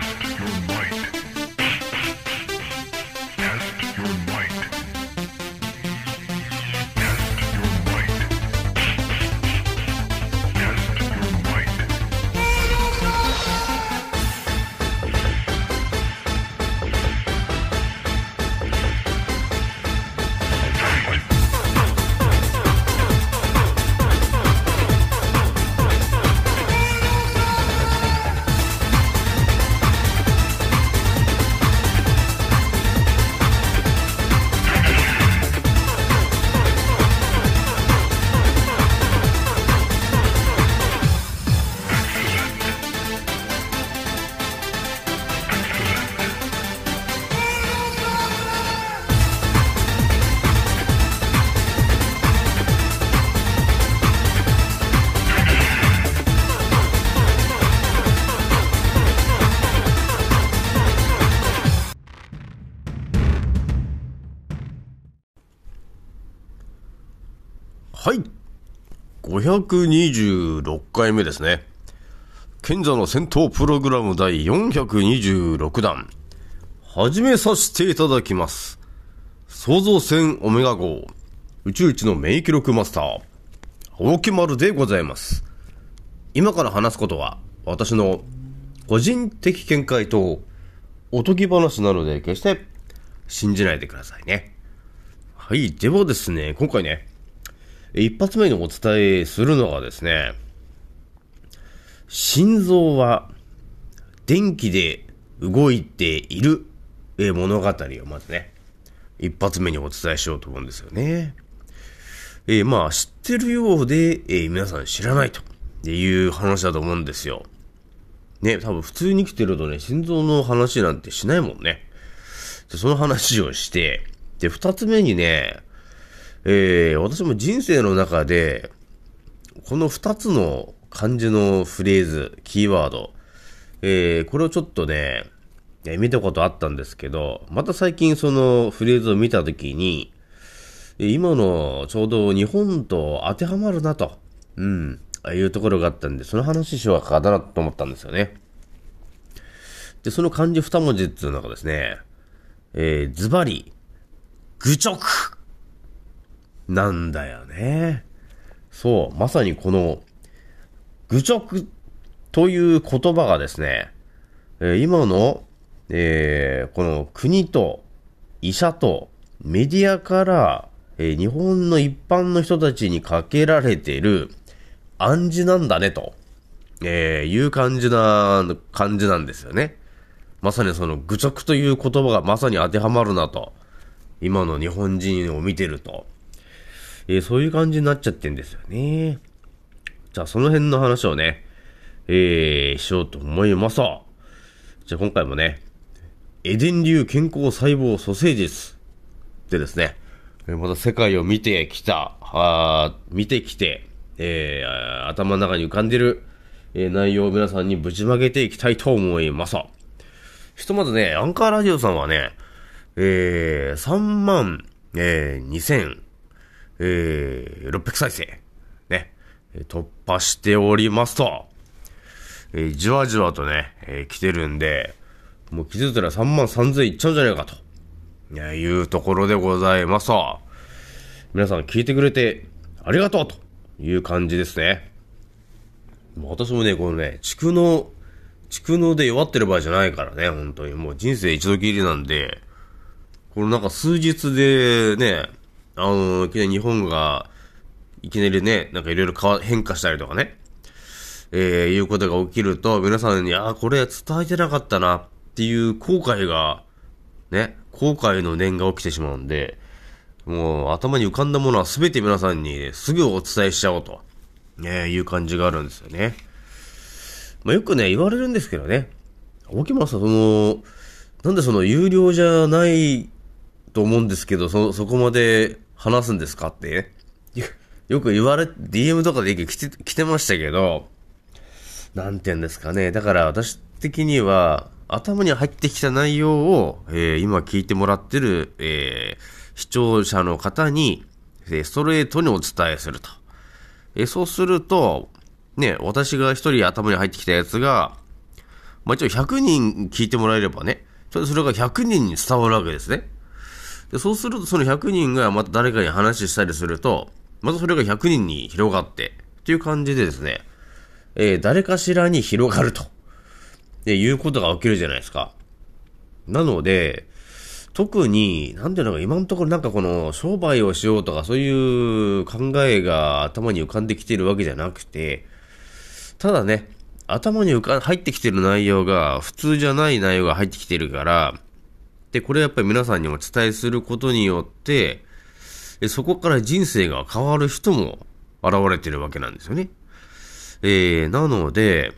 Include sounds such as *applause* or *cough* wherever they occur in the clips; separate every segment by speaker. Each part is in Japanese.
Speaker 1: Test your might. はい。526回目ですね。賢者の戦闘プログラム第426弾。始めさせていただきます。創造船オメガ号、宇宙一の免疫力マスター、青木丸でございます。今から話すことは、私の個人的見解とおとぎ話なので、決して信じないでくださいね。はい。ではですね、今回ね、一発目にお伝えするのがですね、心臓は電気で動いている物語をまずね、一発目にお伝えしようと思うんですよね。えー、まあ、知ってるようで、えー、皆さん知らないという話だと思うんですよ。ね、多分普通に来てるとね、心臓の話なんてしないもんね。で、その話をして、で、二つ目にね、えー、私も人生の中で、この二つの漢字のフレーズ、キーワード、えー、これをちょっとね、見たことあったんですけど、また最近そのフレーズを見たときに、今のちょうど日本と当てはまるなと、うん、いうところがあったんで、その話しようかだなと思ったんですよね。で、その漢字二文字っていうのがですね、えー、ズバリ、愚直なんだよね。そう、まさにこの、愚直という言葉がですね、え今の、えー、この国と医者とメディアから、えー、日本の一般の人たちにかけられている暗示なんだねと、えー、いう感じな、感じなんですよね。まさにその愚直という言葉がまさに当てはまるなと。今の日本人を見てると。えー、そういう感じになっちゃってんですよね。じゃあその辺の話をね、えー、しようと思います。じゃあ今回もね、エデン流健康細胞蘇生術でですね、また世界を見てきた、あ見てきて、えー、頭の中に浮かんでる、えー、内容を皆さんにぶちまけていきたいと思います。ひとまずね、アンカーラジオさんはね、えー、3万、えー、2000、えー、600再生、ね、突破しておりますと、えー、じわじわとね、えー、来てるんで、もう気づいたら3万3000いっちゃうんじゃないかと、いうところでございますと。皆さん聞いてくれてありがとうという感じですね。私もね、このね、蓄能、蓄能で弱ってる場合じゃないからね、本当に。もう人生一度きりなんで、このなんか数日でね、あの、いきなり日本が、いきなりね、なんかいろいろ変化したりとかね、えー、いうことが起きると、皆さんに、ああ、これ伝えてなかったなっていう後悔が、ね、後悔の念が起きてしまうんで、もう頭に浮かんだものは全て皆さんにすぐお伝えしちゃおうと、ね、いう感じがあるんですよね。まあ、よくね、言われるんですけどね、大木村さん、その、なんでその有料じゃないと思うんですけど、そ、そこまで話すんですかって、よく言われ、DM とかで来て、来てましたけど、なんて言うんですかね。だから私的には、頭に入ってきた内容を、えー、今聞いてもらってる、えー、視聴者の方に、えー、ストレートにお伝えすると。えー、そうすると、ね、私が一人頭に入ってきたやつが、まあ一応100人聞いてもらえればね、それが100人に伝わるわけですね。でそうするとその100人がまた誰かに話したりすると、またそれが100人に広がって、っていう感じでですね、えー、誰かしらに広がると、で、いうことが起きるじゃないですか。なので、特に、なんていうのか、今のところなんかこの商売をしようとかそういう考えが頭に浮かんできてるわけじゃなくて、ただね、頭に浮か入ってきてる内容が普通じゃない内容が入ってきてるから、で、これやっぱり皆さんにも伝えすることによって、そこから人生が変わる人も現れてるわけなんですよね。えー、なので、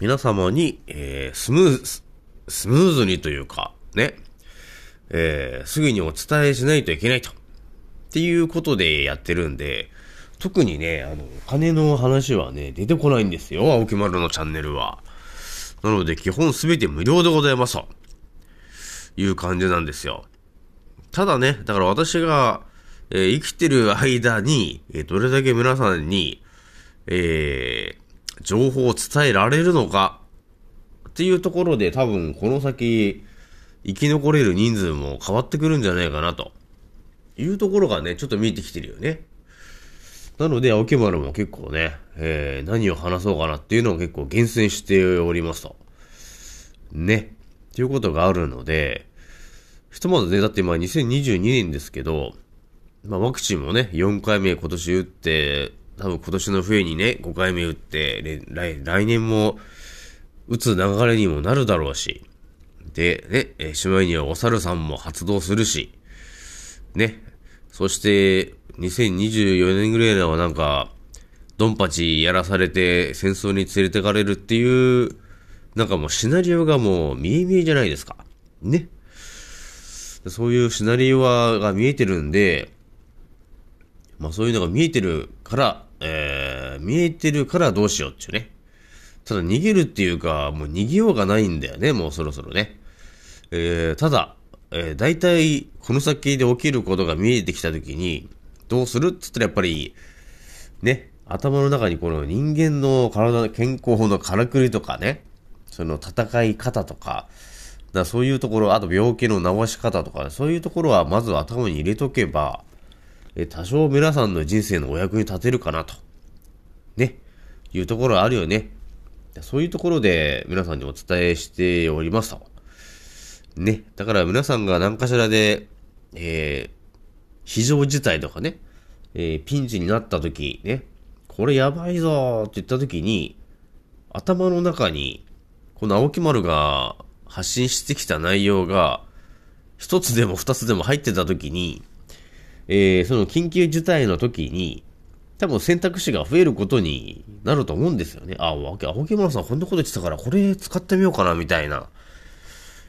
Speaker 1: 皆様に、えー、スムーズ、スムーズにというか、ね、えー、すぐにお伝えしないといけないと。っていうことでやってるんで、特にね、あの、お金の話はね、出てこないんですよ、青木丸のチャンネルは。なので、基本すべて無料でございますと。いう感じなんですよ。ただね、だから私が、えー、生きてる間に、えー、どれだけ皆さんに、えー、情報を伝えられるのか、っていうところで多分この先、生き残れる人数も変わってくるんじゃないかな、というところがね、ちょっと見えてきてるよね。なので、青木丸も結構ね、えー、何を話そうかなっていうのを結構厳選しておりますと。ね。っていうことがあるので、ひとまずね、だって今2022年ですけど、まあワクチンもね、4回目今年打って、多分今年の冬にね、5回目打って、来来年も打つ流れにもなるだろうし、で、ね、しまいにはお猿さんも発動するし、ね、そして、2024年ぐらいのはなんか、ドンパチやらされて戦争に連れてかれるっていう、なんかもうシナリオがもう見え見えじゃないですか。ね。そういうシナリオが見えてるんで、まあそういうのが見えてるから、えー、見えてるからどうしようっていうね。ただ逃げるっていうか、もう逃げようがないんだよね、もうそろそろね。えー、ただ、えー、大体、この先で起きることが見えてきたときに、どうするって言ったらやっぱり、ね、頭の中にこの人間の体の健康法のからくりとかね、その戦い方とか、だそういうところ、あと病気の治し方とか、そういうところはまず頭に入れとけば、え多少皆さんの人生のお役に立てるかなと。ね。いうところあるよね。そういうところで皆さんにお伝えしておりますと。ね。だから皆さんが何かしらで、えー、非常事態とかね、えー、ピンチになった時、ね、これやばいぞって言った時に、頭の中に、この青木丸が発信してきた内容が、一つでも二つでも入ってた時に、えー、その緊急事態の時に、多分選択肢が増えることになると思うんですよね。あ、青木丸さんこんなこと言ってたから、これ使ってみようかな、みたいな。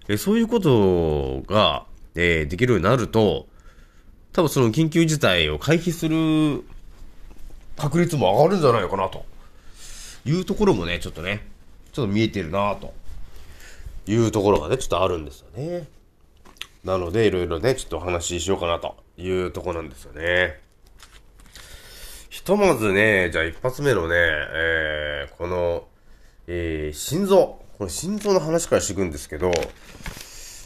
Speaker 1: え、そういうことが、えー、できるようになると、多分その緊急事態を回避する確率も上がるんじゃないかなというところもね、ちょっとね、ちょっと見えてるなというところがね、ちょっとあるんですよね。なので、いろいろね、ちょっとお話ししようかなというとこなんですよね。ひとまずね、じゃあ一発目のね、えー、この、えー、心臓。この心臓の話からしていくんですけど、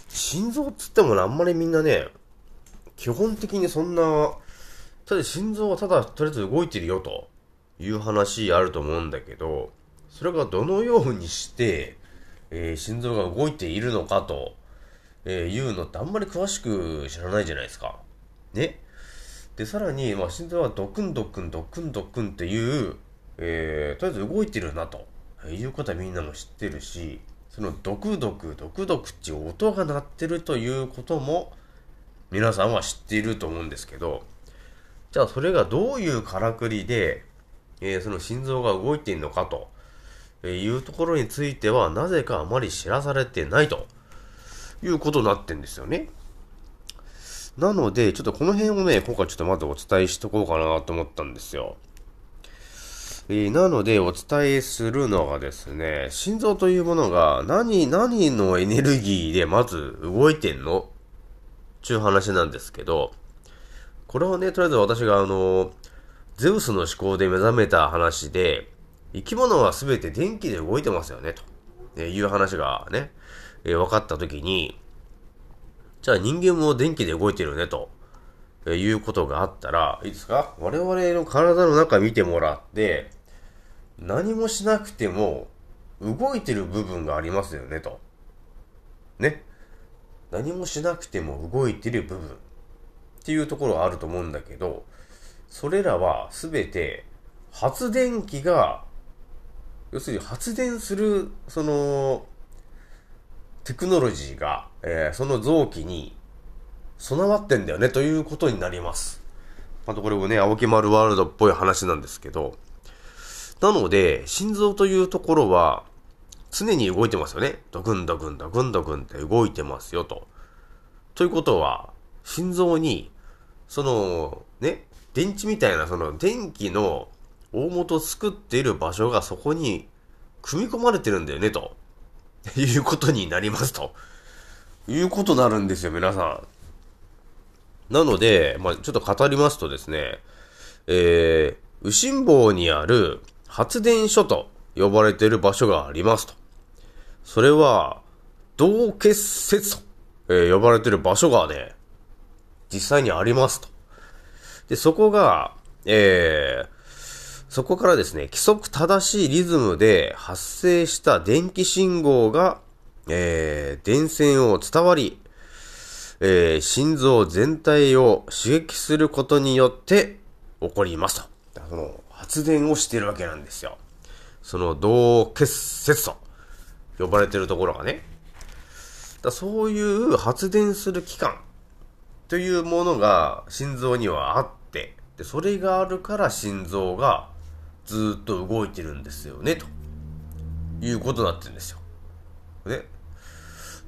Speaker 1: 心臓っつってもね、あんまりみんなね、基本的にそんな、ただ心臓はただとりあえず動いてるよという話あると思うんだけど、それがどのようにして、えー、心臓が動いているのかと、えー、いうのってあんまり詳しく知らないじゃないですか。ね。で、さらに、まあ、心臓はドクンドクンドクンドクンっていう、えー、とりあえず動いてるなということはみんなも知ってるし、そのドクドクドクドクっていう音が鳴ってるということも、皆さんは知っていると思うんですけど、じゃあそれがどういうからくりで、えー、その心臓が動いているのかとえいうところについては、なぜかあまり知らされてないということになってんですよね。なので、ちょっとこの辺をね、今回ちょっとまずお伝えしとこうかなと思ったんですよ。えー、なので、お伝えするのがですね、心臓というものが何、何のエネルギーでまず動いてんの？ちゅう話なんですけど、これはね、とりあえず私があの、ゼウスの思考で目覚めた話で、生き物は全て電気で動いてますよね、という話がね、えー、分かったときに、じゃあ人間も電気で動いてるね、と、いうことがあったら、いいですか？我々の体の中見てもらって、何もしなくても動いてる部分がありますよね、と。ね。何もしなくても動いてる部分っていうところがあると思うんだけど、それらはすべて発電機が、要するに発電する、その、テクノロジーが、えー、その臓器に備わってんだよねということになります。またこれもね、青木丸ワールドっぽい話なんですけど、なので、心臓というところは、常に動いてますよね。ドクンドクンドクンドクンって動いてますよと。ということは、心臓に、その、ね、電池みたいなその電気の大元作っている場所がそこに組み込まれてるんだよね、と *laughs* いうことになりますと。いうことになるんですよ、皆さん。なので、まあ、ちょっと語りますとですね、えー、右心房にある発電所と呼ばれている場所がありますと。それは、同結節と、えー、呼ばれている場所がね、実際にありますと。で、そこが、えー、そこからですね、規則正しいリズムで発生した電気信号が、えー、電線を伝わり、えー、心臓全体を刺激することによって起こりますと。その発電をしているわけなんですよ。その同結節と呼ばれてるところがね。だそういう発電する器官というものが心臓にはあって、でそれがあるから心臓がずっと動いてるんですよね、ということになってるんですよ。ね。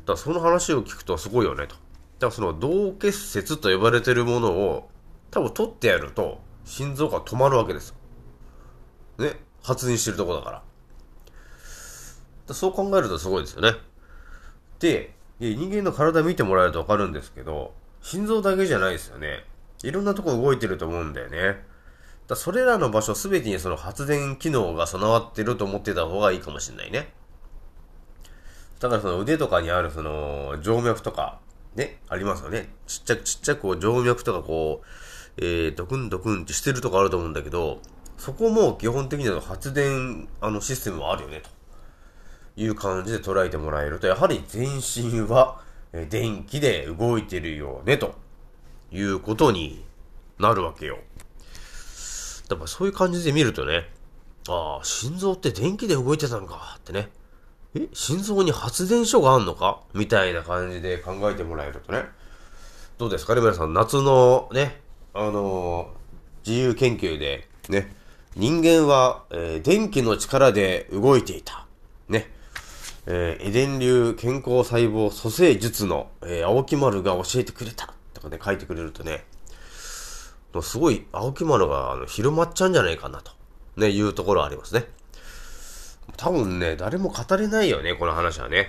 Speaker 1: だその話を聞くとすごいよね、と。だからその同結節と呼ばれてるものを多分取ってやると心臓が止まるわけですよ。ね。発電してるとこだから。だそう考えるとすごいですよね。で、人間の体見てもらえるとわかるんですけど、心臓だけじゃないですよね。いろんなとこ動いてると思うんだよね。だそれらの場所すべてにその発電機能が備わってると思ってた方がいいかもしれないね。だからその腕とかにあるその静脈とか、ね、ありますよね。ちっちゃくちっちゃくこう静脈とかこう、えー、ドクンドクンってしてるとこあると思うんだけど、そこも基本的には発電、あのシステムはあるよね、という感じで捉えてもらえると、やはり全身は電気で動いてるよね、ということになるわけよ。やっぱそういう感じで見るとね、ああ、心臓って電気で動いてたのかってね。え心臓に発電所があんのか？みたいな感じで考えてもらえるとね。どうですかね？皆さん、夏のね、あのー、自由研究でね、人間は、えー、電気の力で動いていた。ね。えー、エデン流健康細胞蘇生術の、えー、青木丸が教えてくれた。とかね、書いてくれるとね、すごい青木丸があの広まっちゃうんじゃないかなと、ね、いうところはありますね。多分ね、誰も語れないよね、この話はね。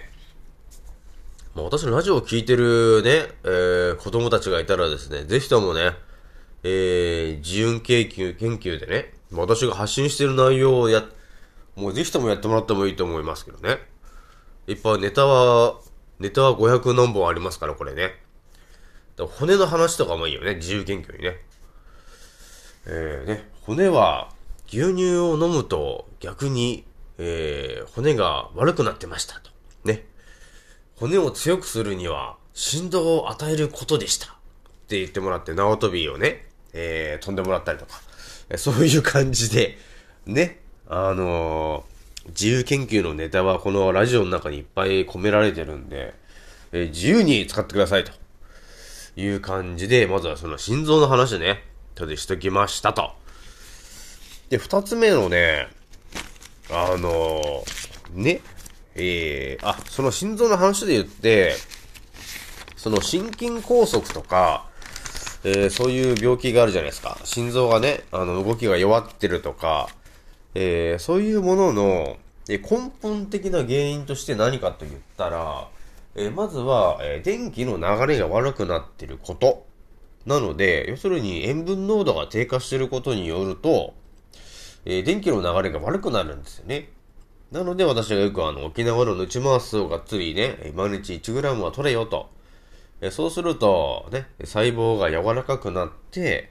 Speaker 1: まあ、私のラジオを聴いてるね、えー、子供たちがいたらですね、ぜひともね、えー、自由研究、研究でね、私が発信してる内容をや、もうぜひともやってもらってもいいと思いますけどね。いっぱいネタは、ネタは500何本ありますから、これね。骨の話とかもいいよね、自由研究にね。えー、ね、骨は牛乳を飲むと逆に、えー、骨が悪くなってましたと。ね。骨を強くするには振動を与えることでした。って言ってもらって縄跳びをね、えー、飛んでもらったりとか。そういう感じで、ね、あのー、自由研究のネタはこのラジオの中にいっぱい込められてるんで、えー、自由に使ってくださいという感じで、まずはその心臓の話ね、とでしときましたと。で、二つ目のね、あの、ね、えー、あ、その心臓の話で言って、その心筋梗塞とか、えー、そういう病気があるじゃないですか。心臓がね、あの、動きが弱ってるとか、えー、そういうものの、え根本的な原因として何かと言ったら、え、まずは、え電気の流れが悪くなってること。なので、要するに塩分濃度が低下していることによると、えー、電気の流れが悪くなるんですよね。なので私がよくあの、沖縄のヌチマースをがっつりね、毎日 1g は取れよと。えそうすると、ね、細胞が柔らかくなって、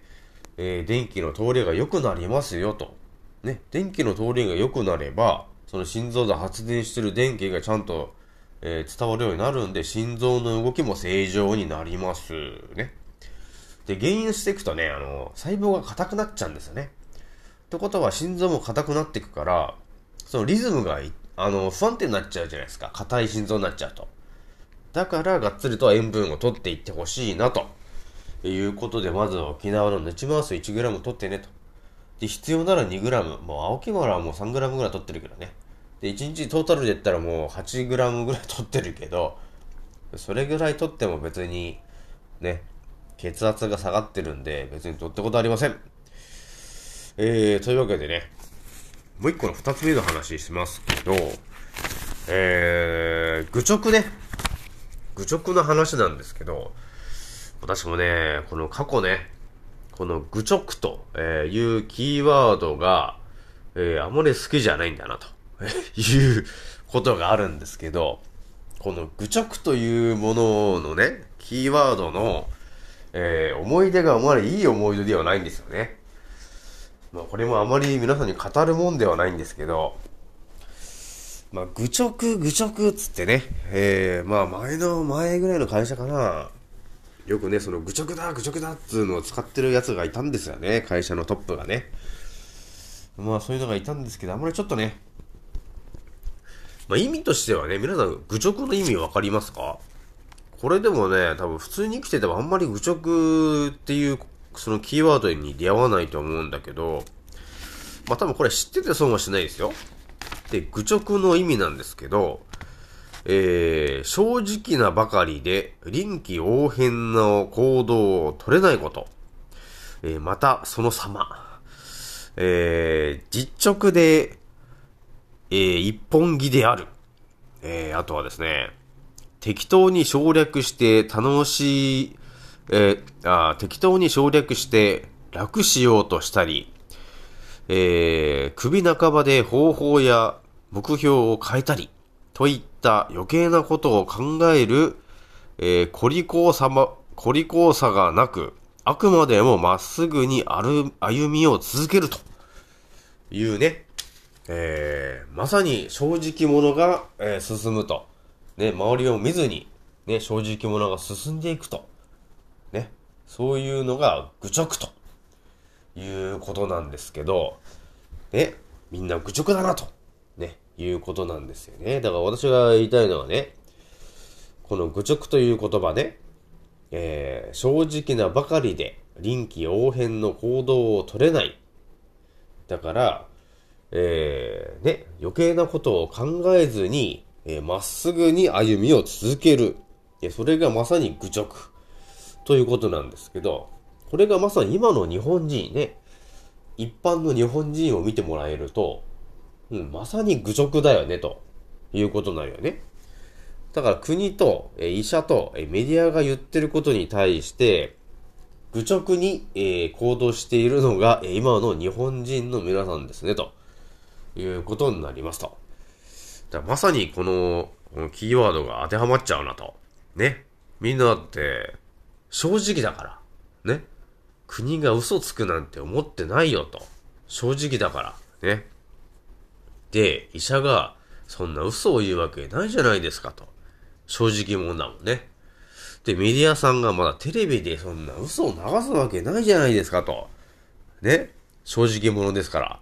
Speaker 1: えー、電気の通りが良くなりますよと。ね、電気の通りが良くなれば、その心臓で発電してる電気がちゃんと、え、伝わるようになるんで、心臓の動きも正常になります。ね。で、原因していくとね、あの、細胞が硬くなっちゃうんですよね。ってことは、心臓も硬くなっていくから、そのリズムが、あの、不安定になっちゃうじゃないですか。硬い心臓になっちゃうと。だから、がっつりと塩分を取っていってほしいな、ということで、まず沖縄のヌチマウス 1g 取ってね、と。で、必要なら 2g。もう、青木村はもう 3g ぐらい取ってるけどね。で、1日トータルで言ったらもう 8g ぐらい取ってるけど、それぐらい取っても別に、ね、血圧が下がってるんで、別に取ったことありません。えー、というわけでね、もう一個の二つ目の話しますけど、えー、愚直ね。愚直な話なんですけど、私もね、この過去ね、この愚直というキーワードが、えー、あまり好きじゃないんだなということがあるんですけど、この愚直というもののね、キーワードの、えー、思い出があまりいい思い出ではないんですよね。まあ、これもあまり皆さんに語るもんではないんですけど、まあ、愚直、愚直っつってね、えー、まあ、前の前ぐらいの会社かな、よくね、その愚直だ、愚直だっつうのを使ってるやつがいたんですよね、会社のトップがね。まあ、そういうのがいたんですけど、あんまりちょっとね、まあ、意味としてはね、皆さん、愚直の意味わかりますか？これでもね、多分普通に生きててもあんまり愚直っていうそのキーワードに出会わないと思うんだけど、まあ多分これ知ってて損はしないですよ。で、愚直の意味なんですけど、えー、正直なばかりで臨機応変な行動を取れないこと。えー、また、その様。えー、実直で、えー、一本気である。えー、あとはですね、適当に省略して楽しい、えー、あ適当に省略して楽しようとしたり、えー、首半ばで方法や目標を変えたり、といった余計なことを考える、えー、こりこうさま、こりこうさがなく、あくまでもまっすぐに歩みを続けるというね、えー、まさに正直者が、えー、進むと。ね、周りを見ずに、ね、正直者が進んでいくと。ね、そういうのが愚直ということなんですけど、ね、みんな愚直だなと、ね、いうことなんですよね。だから私が言いたいのはね、この愚直という言葉ね、えー、正直なばかりで臨機応変の行動を取れない。だから、えー、ね、余計なことを考えずに、えー、まっすぐに歩みを続ける。それがまさに愚直。ということなんですけど、これがまさに今の日本人ね、一般の日本人を見てもらえると、うん、まさに愚直だよね、ということなるよね。だから国と、え医者と、えメディアが言ってることに対して、愚直に、え、行動しているのが、え今の日本人の皆さんですね、ということになりますと。だまさにこの、このキーワードが当てはまっちゃうなと。ね。みんなだって、正直だから。ね。国が嘘つくなんて思ってないよと。正直だから。ね。で、医者が、そんな嘘を言うわけないじゃないですかと。正直者だもんね。で、メディアさんがまだテレビでそんな嘘を流すわけないじゃないですかと。ね。正直者ですから。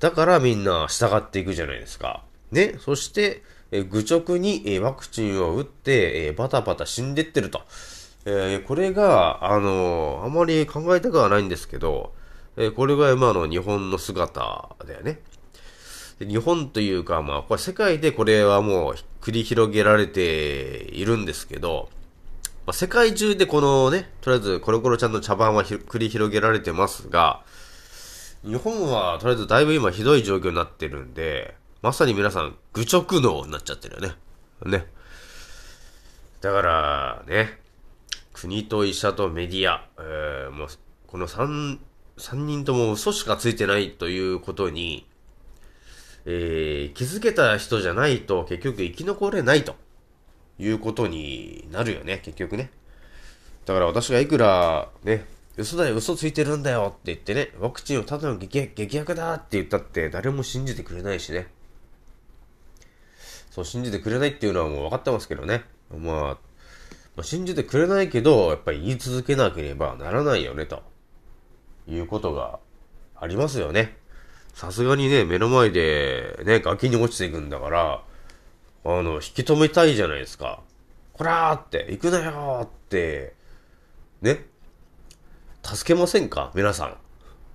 Speaker 1: だからみんな従っていくじゃないですか。ね。そして、え愚直に、えワクチンを打って、えバタバタ死んでってると。えー、これが、あのー、あまり考えたくはないんですけど、えー、これが今の日本の姿だよね。日本というか、まあ、これ世界でこれはもう繰り広げられているんですけど、まあ、世界中でこのね、とりあえずコロコロちゃんの茶番は繰り広げられてますが、日本はとりあえずだいぶ今ひどい状況になってるんで、まさに皆さん愚直脳になっちゃってるよね。ね。だから、ね、国と医者とメディア、えー、もう、この3、3人とも嘘しかついてないということに、えー、気づけた人じゃないと結局生き残れないということになるよね、結局ね。だから私がいくらね、嘘だよ、嘘ついてるんだよって言ってね、ワクチンをただの激激薬だって言ったって誰も信じてくれないしね。そう、信じてくれないっていうのはもう分かってますけどね。まあ、まあ、信じてくれないけど、やっぱり言い続けなければならないよね、ということがありますよね。さすがにね、目の前でね、崖に落ちていくんだから、あの、引き止めたいじゃないですか。こらーって、行くなよーって、ね、助けませんか？皆さん。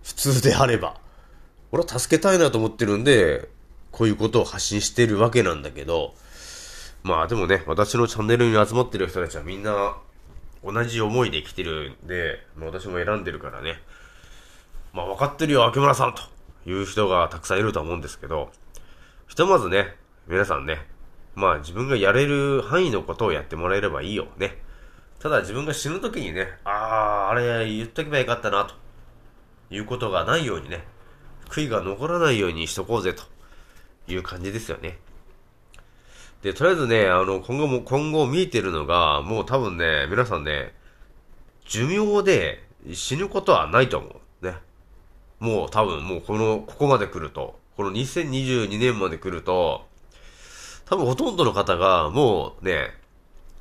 Speaker 1: 普通であれば。俺は助けたいなと思ってるんで、こういうことを発信してるわけなんだけど、まあでもね、私のチャンネルに集まってる人たちはみんな同じ思いで来てるんで、まあ、私も選んでるからね、まあ分かってるよ、秋村さんという人がたくさんいると思うんですけど、ひとまずね、皆さんね、まあ自分がやれる範囲のことをやってもらえればいいよね。ただ自分が死ぬ時にね、ああ、あれ言っとけばよかったな、ということがないようにね、悔いが残らないようにしとこうぜ、という感じですよね。で、とりあえずね、あの、今後も、今後見えてるのが、もう多分ね、皆さんね、寿命で死ぬことはないと思う。ね。もう多分、もうこの、ここまで来ると、この2022年まで来ると、多分ほとんどの方が、もうね、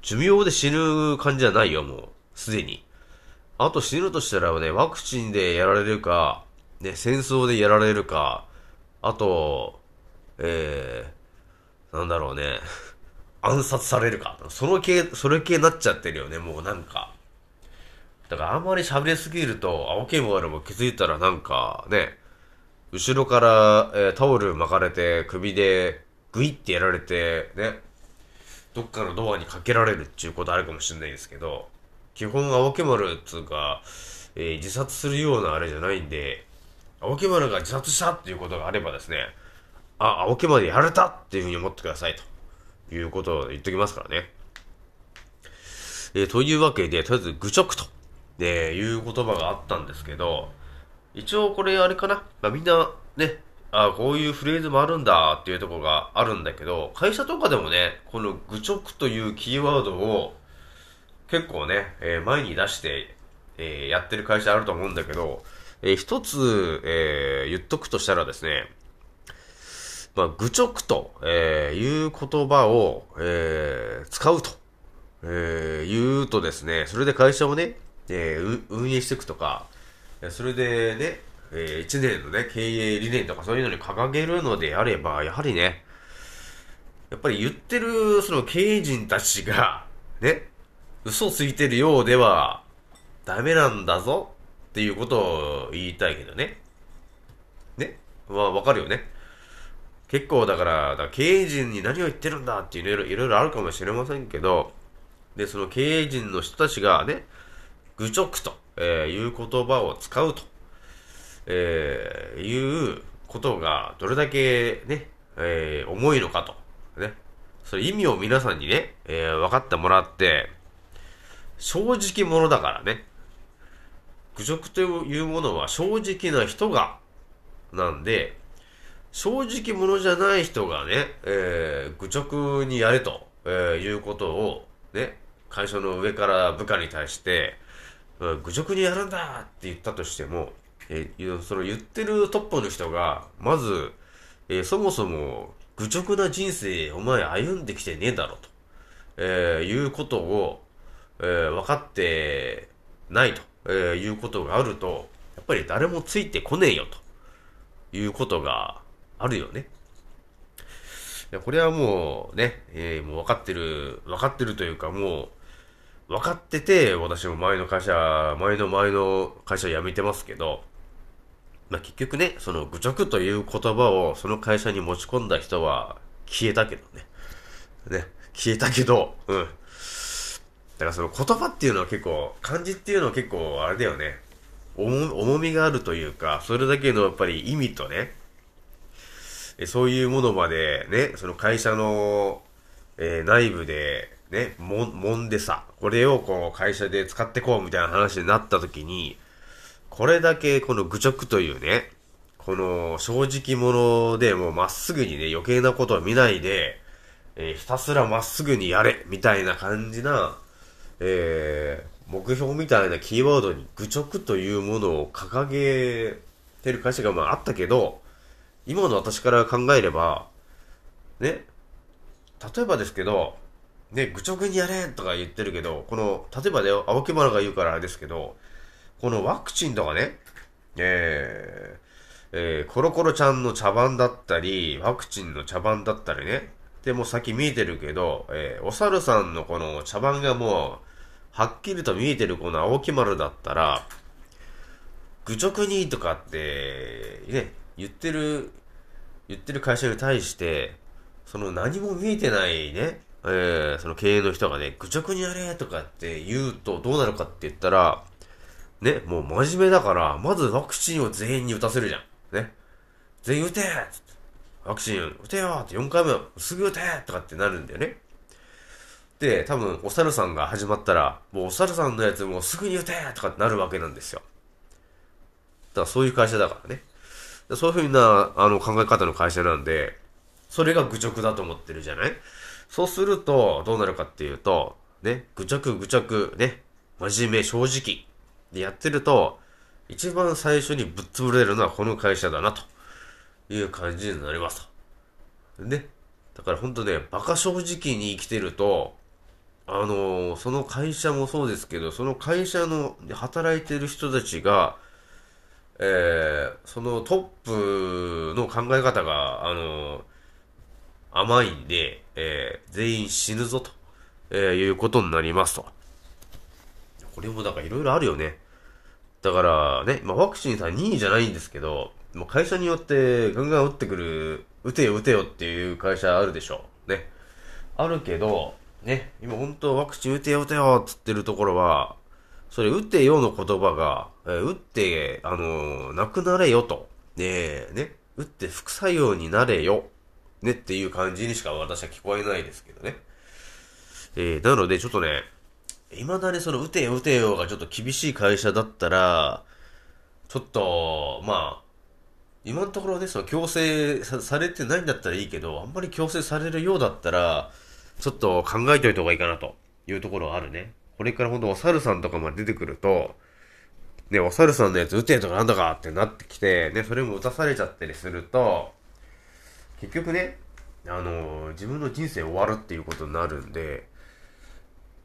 Speaker 1: 寿命で死ぬ感じじゃないよ、もう。すでに。あと死ぬとしたらね、ワクチンでやられるか、ね、戦争でやられるか、あと、えー、なんだろうね、*laughs* 暗殺されるか。その系、それ系になっちゃってるよね、もうなんか。だからあんまり喋りすぎると、青木もあれも気づいたらなんかね、後ろから、えー、タオル巻かれて、首でグイってやられて、ね、どっかのドアにかけられるっていうことあるかもしれないんですけど、基本青木丸っつうか、えー、自殺するようなあれじゃないんで、青木丸が自殺したっていうことがあればですね、あ、青木丸やれたっていうふうに思ってくださいと。いうことを言っときますからね。えー、というわけで、とりあえず愚直と、ね、いう言葉があったんですけど、一応これあれかな、まあ、みんなね、あこういうフレーズもあるんだっていうところがあるんだけど、会社とかでもね、この愚直というキーワードを結構ね、えー、前に出して、えー、やってる会社あると思うんだけど、えー、一つ、え言っとくとしたらですね、まあ、愚直と、えいう言葉を、え使うと、え言うとですね、それで会社をね、え運営していくとか、それでね、えー、1年のね、経営理念とかそういうのに掲げるのであれば、やはりね、やっぱり言ってるその経営陣たちが、ね、嘘ついてるようではダメなんだぞっていうことを言いたいけどね。ねまあわかるよね。結構だから、から経営陣に何を言ってるんだっていういろいろあるかもしれませんけど、で、その経営陣の人たちがね、愚直と、えー、いう言葉を使うと。えー、いうことがどれだけね、えー、重いのかと。ね。それ意味を皆さんにね、えー、分かってもらって、正直者だからね。愚直というものは正直な人が、なんで、正直者じゃない人がね、えー、愚直にやれと、えー、いうことを、ね、会社の上から部下に対して、愚直にやるんだって言ったとしても、えー、その言ってるトップの人が、まず、えー、そもそも愚直な人生お前歩んできてねえだろと、えー、いうことを、えー、分かってないと、えー、いうことがあると、やっぱり誰もついてこねえよということがあるよね。いやこれはもうね、えー、もう分かってる、分かってるというかもう、分かってて、私も前の会社、前の前の会社辞めてますけど、まあ、結局ね、その愚直という言葉をその会社に持ち込んだ人は消えたけどね。ね、消えたけど、うん。だからその言葉っていうのは結構、漢字っていうのは結構あれだよね。重みがあるというか、それだけのやっぱり意味とね、そういうものまでね、その会社の、えー、内部でね、も、もんでさ、これをこう会社で使ってこうみたいな話になった時に、これだけこの愚直というね、この正直者でもうまっすぐにね、余計なことを見ないで、えー、ひたすらまっすぐにやれみたいな感じな、えー、目標みたいなキーワードに愚直というものを掲げてる会社がまああったけど、今の私から考えれば、ね、例えばですけど、ね、愚直にやれとか言ってるけど、この、例えばね、青木丸が言うからあれですけど、このワクチンとかね、えー、えー、コロコロちゃんの茶番だったり、ワクチンの茶番だったりね、でも先見えてるけど、えー、お猿さんのこの茶番がもう、はっきりと見えてるこの青木丸だったら、愚直にとかって、ね、言ってる、言ってる会社に対して、その何も見えてないね、えー、その経営の人がね、愚直にやれとかって言うとどうなるかって言ったら、ね、もう真面目だから、まずワクチンを全員に打たせるじゃん。ね。全員打てワクチン打てよって4回目すぐ打てとかってなるんだよね。で、多分、お猿さんが始まったら、もうお猿さんのやつもうすぐに打てとかってなるわけなんですよ。だからそういう会社だからね。そういうふうな、あの、考え方の会社なんで、それが愚直だと思ってるじゃない？そうすると、どうなるかっていうと、ね、愚直愚直、ね、真面目正直でやってると、一番最初にぶっ潰れるのはこの会社だな、という感じになりますと。ね。だからほんとね、馬鹿正直に生きてると、あのー、その会社もそうですけど、その会社の働いてる人たちが、えー、そのトップの考え方が、あの、甘いんで、えー、全員死ぬぞと、えー、いうことになりますと。これもだからいろいろあるよね。だからね、まあ、ワクチンさん、2位じゃないんですけど、もう会社によってガンガン打ってくる、打てよ打てよっていう会社あるでしょう。ね。あるけど、ね、今本当ワクチン打てよ打てよっつってるところは、それ打てよの言葉が、えー、打って、あのー、なくなれよと。ねえね、打って副作用になれよ。ねっていう感じにしか私は聞こえないですけどね。えー、なのでちょっとね、未だにその、打てよ打てよがちょっと厳しい会社だったら、ちょっと、まあ、今のところね、その強制されてないんだったらいいけど、あんまり強制されるようだったら、ちょっと考えておいた方がいいかなというところはあるね。これからほんとお猿さんとかまで出てくると、ね、お猿さんのやつ打てとかなんだかってなってきて、ね、それも打たされちゃったりすると、結局ね、あのー、自分の人生終わるっていうことになるんで、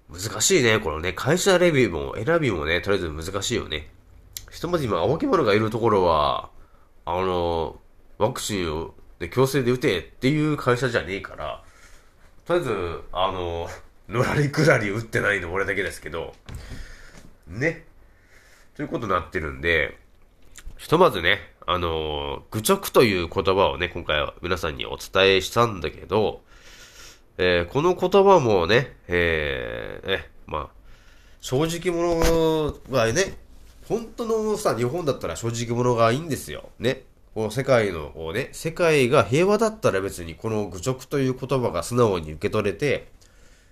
Speaker 1: 難しいね、このね、会社レビューも選びもね、とりあえず難しいよね。ひとまず今、青木丸がいるところは、あのー、ワクチンを、で、強制で打てっていう会社じゃねえから、とりあえず、あのー、のらりくらり打ってないの俺だけですけど、ね。ということになってるんで、ひとまずね、あのー、愚直という言葉をね、今回は皆さんにお伝えしたんだけど、えー、この言葉もね、えー、え、まあ、正直者はね、本当のさ、日本だったら正直者がいいんですよ。ね。こう世界の、こうね、世界が平和だったら別にこの愚直という言葉が素直に受け取れて、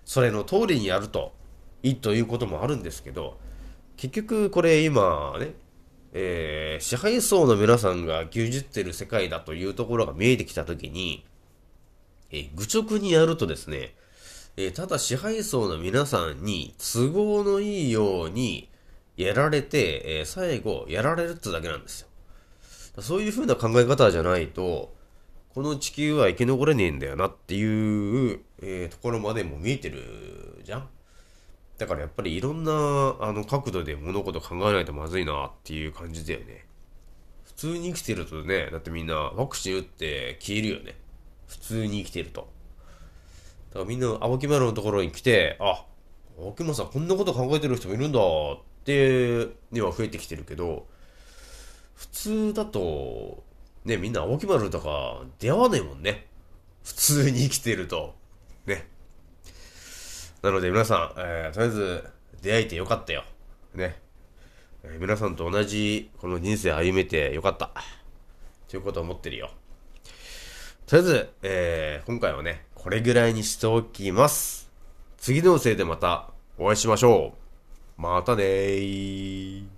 Speaker 1: それの通りにやると、いいということもあるんですけど、結局これ今ね、えー、支配層の皆さんが牛耳ってる世界だというところが見えてきたときに、えー、愚直にやるとですね、えー、ただ支配層の皆さんに都合のいいようにやられて、え、最後やられるってだけなんですよ。そういう風な考え方じゃないと、この地球は生き残れねえんだよなっていう、えー、ところまでも見えてるじゃんだからやっぱりいろんなあの角度で物事考えないとまずいなっていう感じだよね。普通に生きてるとね、だってみんなワクチン打って消えるよね。普通に生きてると。だからみんな青木丸のところに来て、あ、青木丸さんこんなこと考えてる人もいるんだってには増えてきてるけど、普通だと、ね、みんな青木丸とか出会わないもんね。普通に生きてると。ね。なので皆さん、えー、とりあえず出会えてよかったよ。ね。えー、皆さんと同じこの人生歩めてよかった。ということを思ってるよ。とりあえず、えー、今回はね、これぐらいにしておきます。次のせいでまたお会いしましょう。またねー。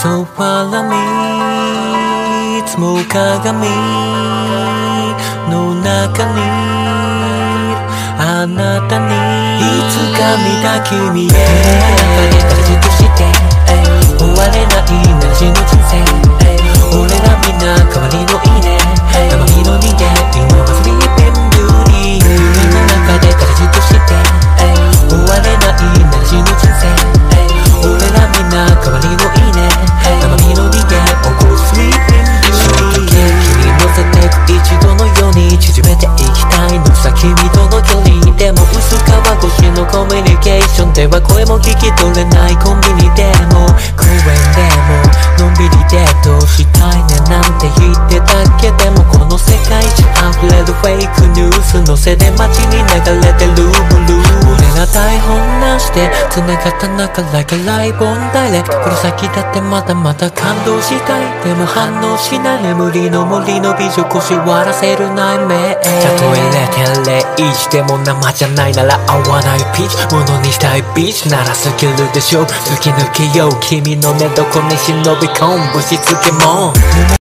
Speaker 2: ソファラにいつも鏡の中にあなたにいつか見た君へ。中で形として終われないも聞き取れないコンビニでも公園でも。のんびりデートしたいねなんて言ってたけでもこの世界中溢れるフェイクニュースのせで街に流れてるブルー俺ら台本なしで繋がった中 like a live on direct この先だってまだまだ感動したい。でも反応しない眠りの森の美女腰割らせる内面たとえ0.01で。も生じゃないなら合わないピーチ。ものにしたいビーチ。ならスキルでしょ。突き抜けよう。君の寝床に忍び込む。しつけも胸